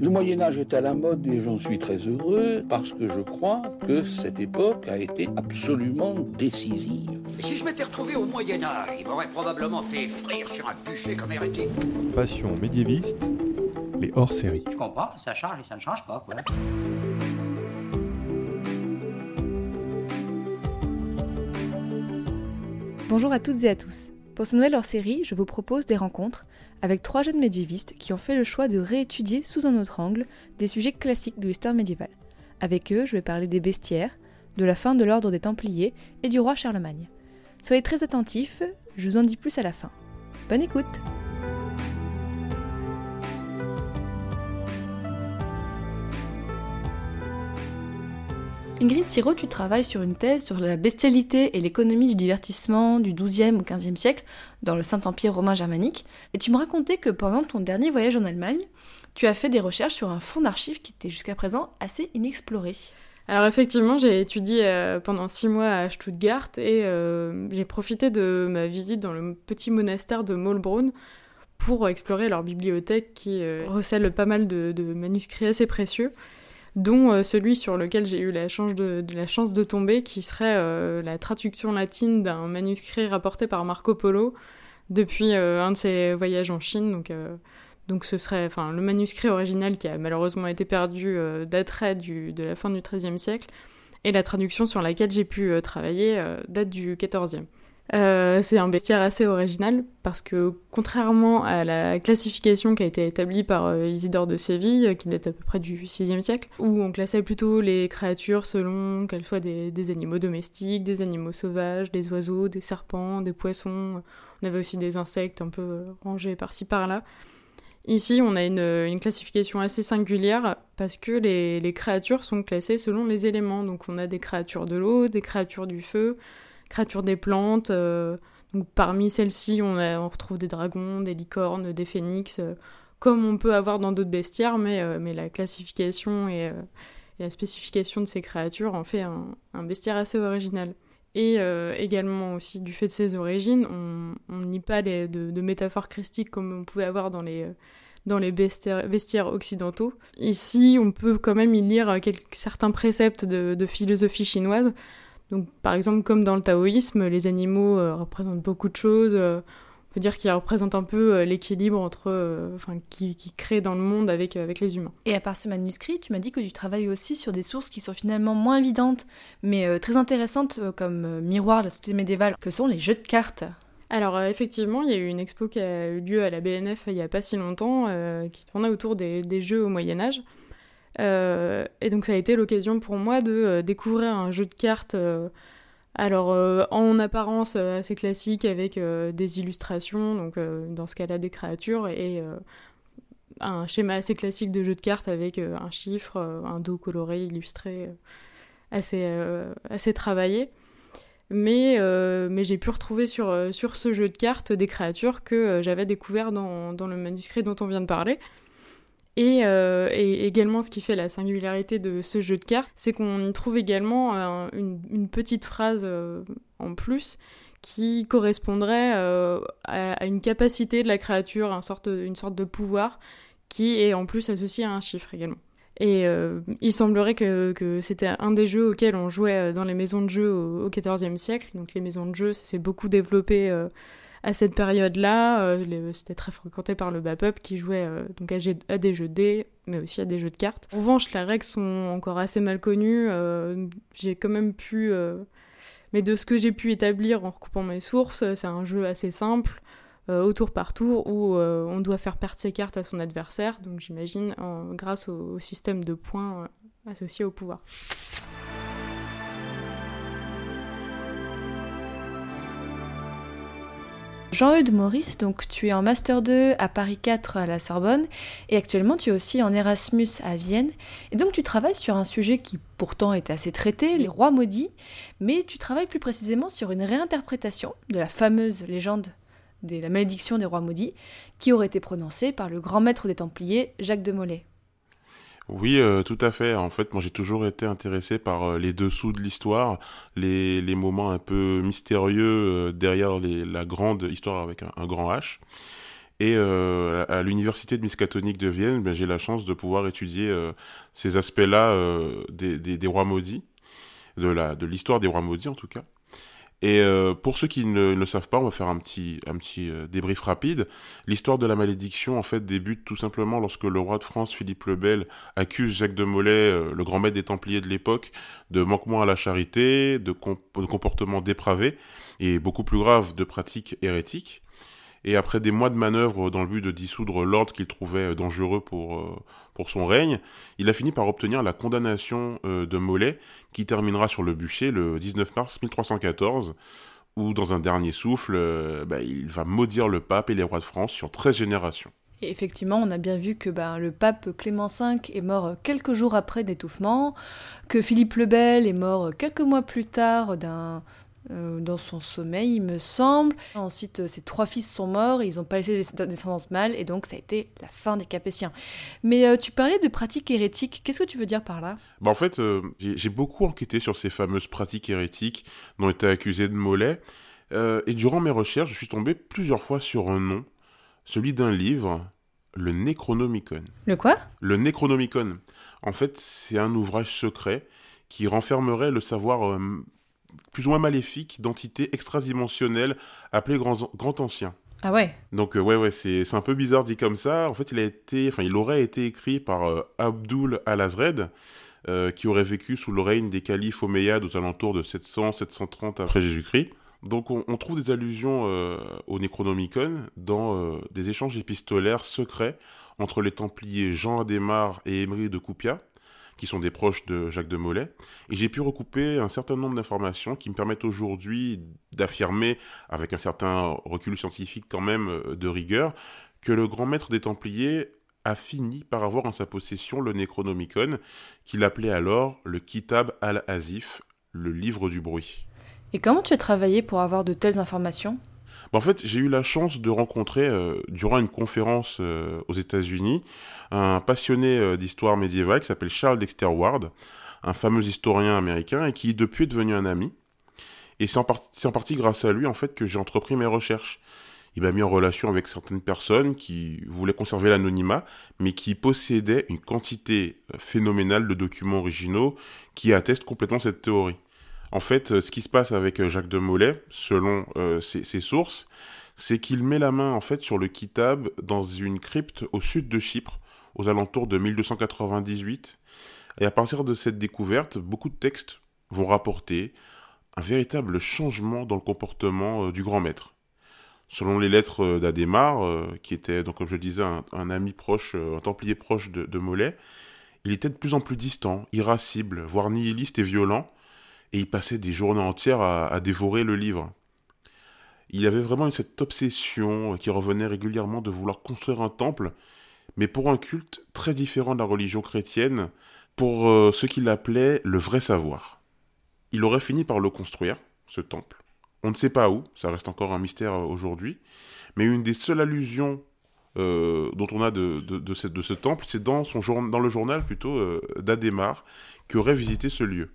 Le Moyen Âge est à la mode et j'en suis très heureux parce que je crois que cette époque a été absolument décisive. Si je m'étais retrouvé au Moyen Âge, il m'aurait probablement fait frire sur un bûcher comme hérétique. Passion médiéviste, les hors-séries. Je comprends, ça change et ça ne change pas, quoi. Bonjour à toutes et à tous. Pour ce nouvel hors-série, je vous propose des rencontres avec trois jeunes médiévistes qui ont fait le choix de réétudier sous un autre angle des sujets classiques de l'histoire médiévale. Avec eux, je vais parler des bestiaires, de la fin de l'ordre des Templiers et du roi Charlemagne. Soyez très attentifs, je vous en dis plus à la fin. Bonne écoute Ingrid Thiraud, tu travailles sur une thèse sur la bestialité et l'économie du divertissement du XIIe au XVe siècle dans le Saint-Empire romain germanique. Et tu me racontais que pendant ton dernier voyage en Allemagne, tu as fait des recherches sur un fonds d'archives qui était jusqu'à présent assez inexploré. Alors effectivement, j'ai étudié euh, pendant six mois à Stuttgart et euh, j'ai profité de ma visite dans le petit monastère de Maulbronn pour explorer leur bibliothèque qui euh, recèle pas mal de manuscrits assez précieux dont euh, celui sur lequel j'ai eu la chance de, tomber, qui serait euh, la traduction latine d'un manuscrit rapporté par Marco Polo depuis euh, un de ses voyages en Chine. Donc, ce serait, enfin, le manuscrit original qui a malheureusement été perdu daterait de la fin du XIIIe siècle, et la traduction sur laquelle j'ai pu travailler date du XIVe. Euh, c'est un bestiaire assez original parce que contrairement à la classification qui a été établie par euh, Isidore de Séville, euh, qui date à peu près du VIe siècle, où on classait plutôt les créatures selon qu'elles soient des, animaux domestiques, des animaux sauvages, des oiseaux, des serpents, des poissons, on avait aussi des insectes un peu rangés par-ci par-là. Ici, on a une, classification assez singulière parce que les, les créatures sont classées selon les éléments. Donc on a des créatures de l'eau, des créatures du feu, créatures des plantes. Euh, donc parmi celles-ci, on, retrouve des dragons, des licornes, des phénix, euh, comme on peut avoir dans d'autres bestiaires, mais, euh, mais la classification et, la spécification de ces créatures en fait un, bestiaire assez original. Et également aussi du fait de ses origines, on n'y pas de, métaphores christiques comme on pouvait avoir dans les, dans les bestiaires, occidentaux. Ici, on peut quand même y lire certains préceptes de philosophie chinoise, donc, par exemple, comme dans le taoïsme, les animaux euh, représentent beaucoup de choses. Euh, on peut dire qu'ils représentent un peu euh, l'équilibre entre, enfin, qui, qui crée dans le monde avec, avec les humains. Et à part ce manuscrit, tu m'as dit que tu travailles aussi sur des sources qui sont finalement moins évidentes, mais très intéressantes comme miroir de la société médiévale, que sont les jeux de cartes? Alors effectivement, il y a eu une expo qui a eu lieu à la BNF il n'y a pas si longtemps, qui tournait autour des, des, jeux au Moyen Âge. Euh, et donc ça a été l'occasion pour moi de euh, découvrir un jeu de cartes, euh, alors en apparence assez classique avec des illustrations, donc dans ce cas-là des créatures, et un schéma assez classique de jeu de cartes avec un chiffre, un dos coloré, illustré, assez, assez travaillé. Mais, mais j'ai pu retrouver sur, sur ce jeu de cartes des créatures que j'avais découvert dans, dans, le manuscrit dont on vient de parler. Euh, et, également, ce qui fait la singularité de ce jeu de cartes, c'est qu'on y trouve également euh, une, petite phrase euh, en plus qui correspondrait à, une capacité de la créature, une sorte, une sorte de pouvoir, qui est en plus associé à un chiffre également. Et il semblerait que, c'était un des jeux auxquels on jouait dans les maisons de jeux au XIVe siècle. Donc les maisons de jeux, ça s'est beaucoup développé à cette période-là, euh, c'était très fréquenté par le BAPUP qui jouait euh, donc à, des jeux de dés, mais aussi à des jeux de cartes. En revanche, les règles sont encore assez mal connues. Euh, j'ai quand même pu. mais de ce que j'ai pu établir en recoupant mes sources, c'est un jeu assez simple, au tour par tour, où on doit faire perdre ses cartes à son adversaire, donc j'imagine grâce au, système de points associé au pouvoir. Jean-Eudes Maurice, donc tu es en Master 2 à Paris 4 à la Sorbonne et actuellement tu es aussi en Erasmus à Vienne. Et donc tu travailles sur un sujet qui pourtant est assez traité, les rois maudits, mais tu travailles plus précisément sur une réinterprétation de la fameuse légende de la malédiction des rois maudits qui aurait été prononcée par le grand maître des Templiers, Jacques de Molay. Oui, euh, tout à fait. En fait, moi, j'ai toujours été intéressé par euh, les dessous de l'histoire, les, moments un peu mystérieux euh, derrière la grande histoire avec un, grand H. Et à l'université de Miskatonic de Vienne, ben, j'ai la chance de pouvoir étudier ces aspects-là des, rois maudits, de l'histoire des rois maudits en tout cas. Et euh, pour ceux qui ne, le savent pas, on va faire un petit, un petit euh, débrief rapide. L'histoire de la malédiction, en fait, débute tout simplement lorsque le roi de France, Philippe le Bel, accuse Jacques de Molay, euh, le grand maître des Templiers de l'époque, de manquement à la charité, de, comportements dépravés, et beaucoup plus grave, de pratiques hérétiques. Et après des mois de manœuvres dans le but de dissoudre l'ordre qu'il trouvait dangereux pour, pour son règne, il a fini par obtenir la condamnation de Molay, qui terminera sur le bûcher le 19 mars 1314, où dans un dernier souffle, bah, il va maudire le pape et les rois de France sur 13 générations. Et effectivement, on a bien vu que ben, le pape Clément V est mort quelques jours après d'étouffement, que Philippe le Bel est mort quelques mois plus tard d'un euh, dans son sommeil, il me semble. Ensuite, euh, ses trois fils sont morts, ils n'ont pas laissé de descendance mâle, et donc ça a été la fin des Capétiens. Mais euh, tu parlais de pratiques hérétiques, qu'est-ce que tu veux dire par là? Bah En fait, euh, j'ai beaucoup enquêté sur ces fameuses pratiques hérétiques dont était accusé de Mollet, euh, et durant mes recherches, je suis tombé plusieurs fois sur un nom, celui d'un livre, le Necronomicon. Le quoi? Le Necronomicon. En fait, c'est un ouvrage secret qui renfermerait le savoir plus ou moins maléfique d'entités extradimensionnelles appelées Grand, Grand Ancien. Ah ouais? Donc euh, ouais ouais c'est c'est un peu bizarre dit comme ça. En fait il a été enfin il aurait été écrit par euh, Abdul al-Azred euh, qui aurait vécu sous le règne des califes omeyyades aux alentours de 700 730 après Jésus-Christ. Donc on, on, trouve des allusions euh, au Necronomicon dans des échanges épistolaires secrets entre les Templiers Jean Adhémar et Émery de Coupia qui sont des proches de Jacques de Molay, et j'ai pu recouper un certain nombre d'informations qui me permettent aujourd'hui d'affirmer, avec un certain recul scientifique quand même de rigueur, que le grand maître des Templiers a fini par avoir en sa possession le Necronomicon, qu'il appelait alors le Kitab al-Azif, le livre du bruit. Et comment tu as travaillé pour avoir de telles informations? En fait, j'ai eu la chance de rencontrer, euh, durant une conférence euh, aux États-Unis, un passionné euh, d'histoire médiévale qui s'appelle Charles Dexter Ward, un fameux historien américain et qui depuis est devenu un ami. Et c'est en, en, partie grâce à lui, en fait, que j'ai entrepris mes recherches. Il m'a mis en relation avec certaines personnes qui voulaient conserver l'anonymat, mais qui possédaient une quantité phénoménale de documents originaux qui attestent complètement cette théorie. En fait, euh, ce qui se passe avec euh, Jacques de Molay, selon euh, ses, sources, c'est qu'il met la main en fait sur le Kitab dans une crypte au sud de Chypre, aux alentours de 1298. Et à partir de cette découverte, beaucoup de textes vont rapporter un véritable changement dans le comportement du grand maître. Selon les lettres d'Adhémar, euh, qui était, donc, comme je le disais, un, ami proche, un templier proche de, de Molay, il était de plus en plus distant, irascible, voire nihiliste et violent, et il passait des journées entières à, dévorer le livre. Il avait vraiment cette obsession qui revenait régulièrement de vouloir construire un temple, mais pour un culte très différent de la religion chrétienne, pour euh, ce qu'il appelait le vrai savoir. Il aurait fini par le construire, ce temple. On ne sait pas où, ça reste encore un mystère aujourd'hui, mais une des seules allusions euh, dont on a de, ce, temple, c'est dans, le journal plutôt euh, d'Adhémar, qui aurait visité ce lieu.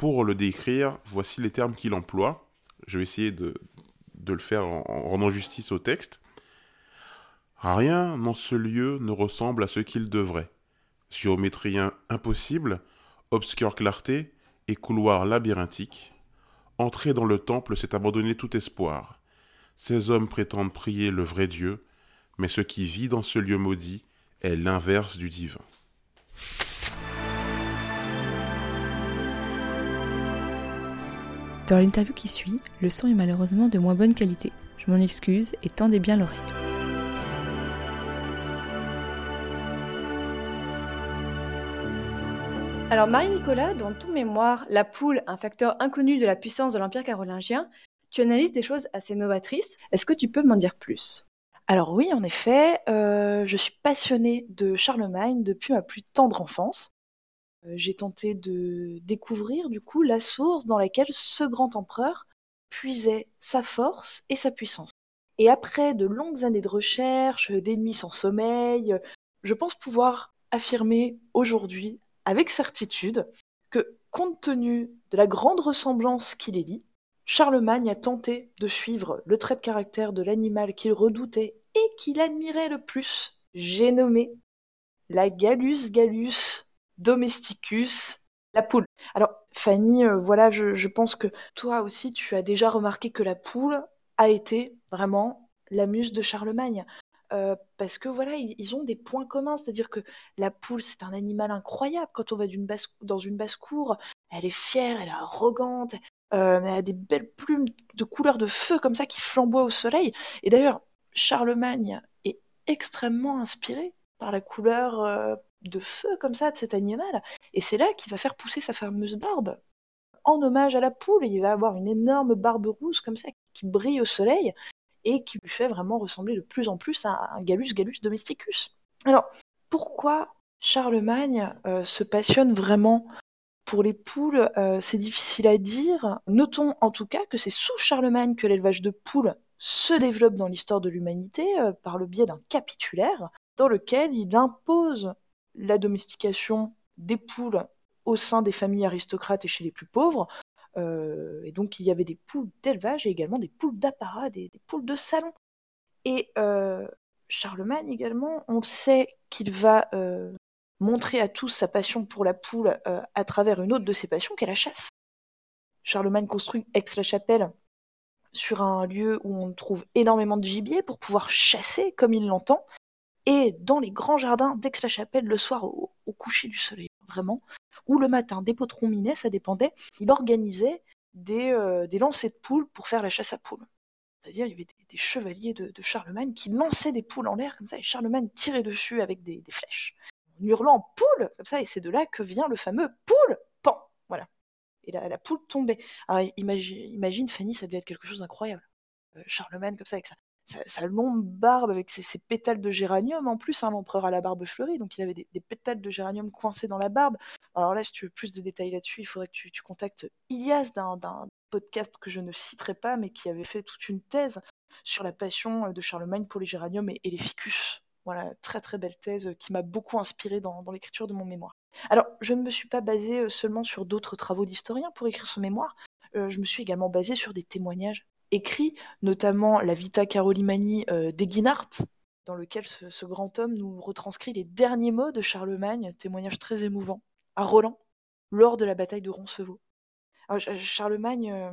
Pour le décrire, voici les termes qu'il emploie. Je vais essayer de, le faire en, en rendant justice au texte. Rien dans ce lieu ne ressemble à ce qu'il devrait. Géométrie impossible, obscure clarté et couloir labyrinthique. Entrer dans le temple, c'est abandonner tout espoir. Ces hommes prétendent prier le vrai Dieu, mais ce qui vit dans ce lieu maudit est l'inverse du divin. Dans l'interview qui suit, le son est malheureusement de moins bonne qualité. Je m'en excuse et tendez bien l'oreille. Alors Marie-Nicolas, dans ton mémoire, La poule, un facteur inconnu de la puissance de l'Empire carolingien, tu analyses des choses assez novatrices. Est-ce que tu peux m'en dire plus? Alors oui, en effet, euh, je suis passionnée de Charlemagne depuis ma plus tendre enfance. Euh, J'ai tenté de découvrir du coup la source dans laquelle ce grand empereur puisait sa force et sa puissance. Et après de longues années de recherche, des nuits sans sommeil, je pense pouvoir affirmer aujourd'hui avec certitude que, compte tenu de la grande ressemblance qui les lie, Charlemagne a tenté de suivre le trait de caractère de l'animal qu'il redoutait et qu'il admirait le plus. J'ai nommé la Gallus gallus domesticus, la poule. Alors, Fanny, euh, voilà, je, pense que toi aussi, tu as déjà remarqué que la poule a été vraiment la muse de Charlemagne. Euh, parce que voilà, ils, ont des points communs, c'est-à-dire que la poule, c'est un animal incroyable. Quand on va dans une basse-cour, elle est fière, elle est arrogante, euh, elle a des belles plumes de couleur de feu comme ça qui flamboient au soleil. Et d'ailleurs, Charlemagne est extrêmement inspiré par la couleur de feu comme ça de cet animal. Et c'est là qu'il va faire pousser sa fameuse barbe en hommage à la poule. Il va avoir une énorme barbe rousse comme ça qui brille au soleil et qui lui fait vraiment ressembler de plus en plus à un Gallus Gallus domesticus. Alors, pourquoi Charlemagne euh, se passionne vraiment pour les poules euh, C'est difficile à dire. Notons en tout cas que c'est sous Charlemagne que l'élevage de poules se développe dans l'histoire de l'humanité euh, par le biais d'un capitulaire dans lequel il impose la domestication des poules au sein des familles aristocrates et chez les plus pauvres. Euh, et donc il y avait des poules d'élevage et également des poules d'apparat, des, poules de salon. Et euh, Charlemagne également, on sait qu'il va euh, montrer à tous sa passion pour la poule à travers une autre de ses passions, qui est la chasse. Charlemagne construit Aix-la-Chapelle sur un lieu où on trouve énormément de gibier pour pouvoir chasser comme il l'entend et dans les grands jardins d'Aix-la-Chapelle le soir au, coucher du soleil, vraiment, ou le matin, des potrons minés, ça dépendait, il organisait des, euh, des lancers de poules pour faire la chasse à poules. C'est-à-dire, il y avait des, chevaliers de, Charlemagne qui lançaient des poules en l'air comme ça, et Charlemagne tirait dessus avec des, flèches, en hurlant poule, comme ça, et c'est de là que vient le fameux poule, pan, voilà. Et la, la poule tombait. Imagine, Fanny, ça devait être quelque chose d'incroyable. Euh, Charlemagne, comme ça, avec ça sa, longue barbe avec ses, pétales de géranium en plus, hein, l'empereur à la barbe fleurie, donc il avait des, pétales de géranium coincés dans la barbe. Alors là, si tu veux plus de détails là-dessus, il faudrait que tu, contactes Ilias d'un podcast que je ne citerai pas, mais qui avait fait toute une thèse sur la passion de Charlemagne pour les géraniums et, les ficus. Voilà, très très belle thèse qui m'a beaucoup inspiré dans, l'écriture de mon mémoire. Alors, je ne me suis pas basée euh, seulement sur d'autres travaux d'historiens pour écrire ce mémoire, euh, je me suis également basée sur des témoignages écrit, notamment la Vita Carolimani euh, d'Eguinart, dans lequel ce, grand homme nous retranscrit les derniers mots de Charlemagne, témoignage très émouvant, à Roland, lors de la bataille de Roncevaux. Charlemagne euh,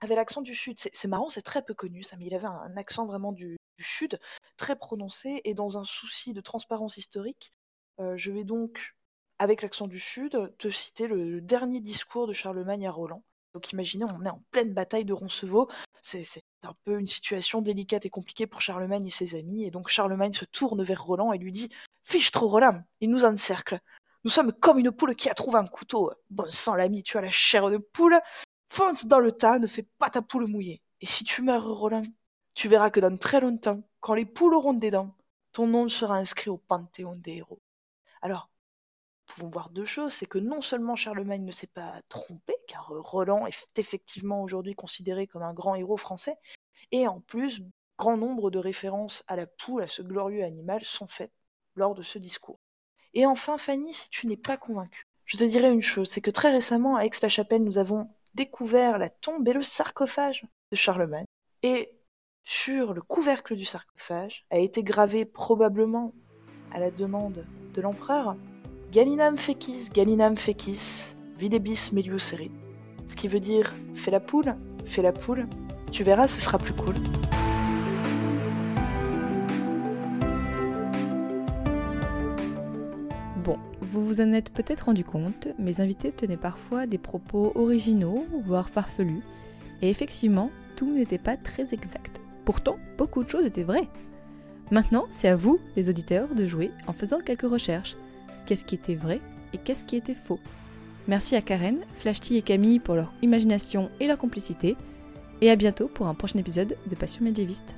avait l'accent du Sud. C'est marrant, c'est très peu connu ça, mais il avait un, accent vraiment du, Sud, très prononcé, et dans un souci de transparence historique, euh, je vais donc, avec l'accent du Sud, te citer le dernier discours de Charlemagne à Roland, donc imaginez, on est en pleine bataille de Roncevaux. C'est un peu une situation délicate et compliquée pour Charlemagne et ses amis. Et donc Charlemagne se tourne vers Roland et lui dit Fiche trop Roland, il nous encercle. Nous sommes comme une poule qui a trouvé un couteau. Bon sang, l'ami, tu as la chair de poule. Fonce dans le tas, ne fais pas ta poule mouillée. Et si tu meurs, Roland, tu verras que dans très longtemps, quand les poules auront des dents, ton nom sera inscrit au panthéon des héros. Alors, pouvons voir deux choses, c'est que non seulement Charlemagne ne s'est pas trompé, car euh, Roland est effectivement aujourd'hui considéré comme un grand héros français, et en plus, grand nombre de références à la poule, à ce glorieux animal, sont faites lors de ce discours. Et enfin, Fanny, si tu n'es pas convaincue, je te dirais une chose, c'est que très récemment, à Aix-la-Chapelle, nous avons découvert la tombe et le sarcophage de Charlemagne. Et sur le couvercle du sarcophage a été gravé probablement à la demande de l'empereur Galinam fecis, Galinam fecis, videbis melius erit. Ce qui veut dire fais la poule, fais la poule, tu verras, ce sera plus cool. Bon, vous vous en êtes peut-être rendu compte, mes invités tenaient parfois des propos originaux, voire farfelus, et effectivement, tout n'était pas très exact. Pourtant, beaucoup de choses étaient vraies. Maintenant, c'est à vous, les auditeurs, de jouer en faisant quelques recherches qu'est-ce qui était vrai et qu'est-ce qui était faux. Merci à Karen, Flashty et Camille pour leur imagination et leur complicité, et à bientôt pour un prochain épisode de Passion médiéviste.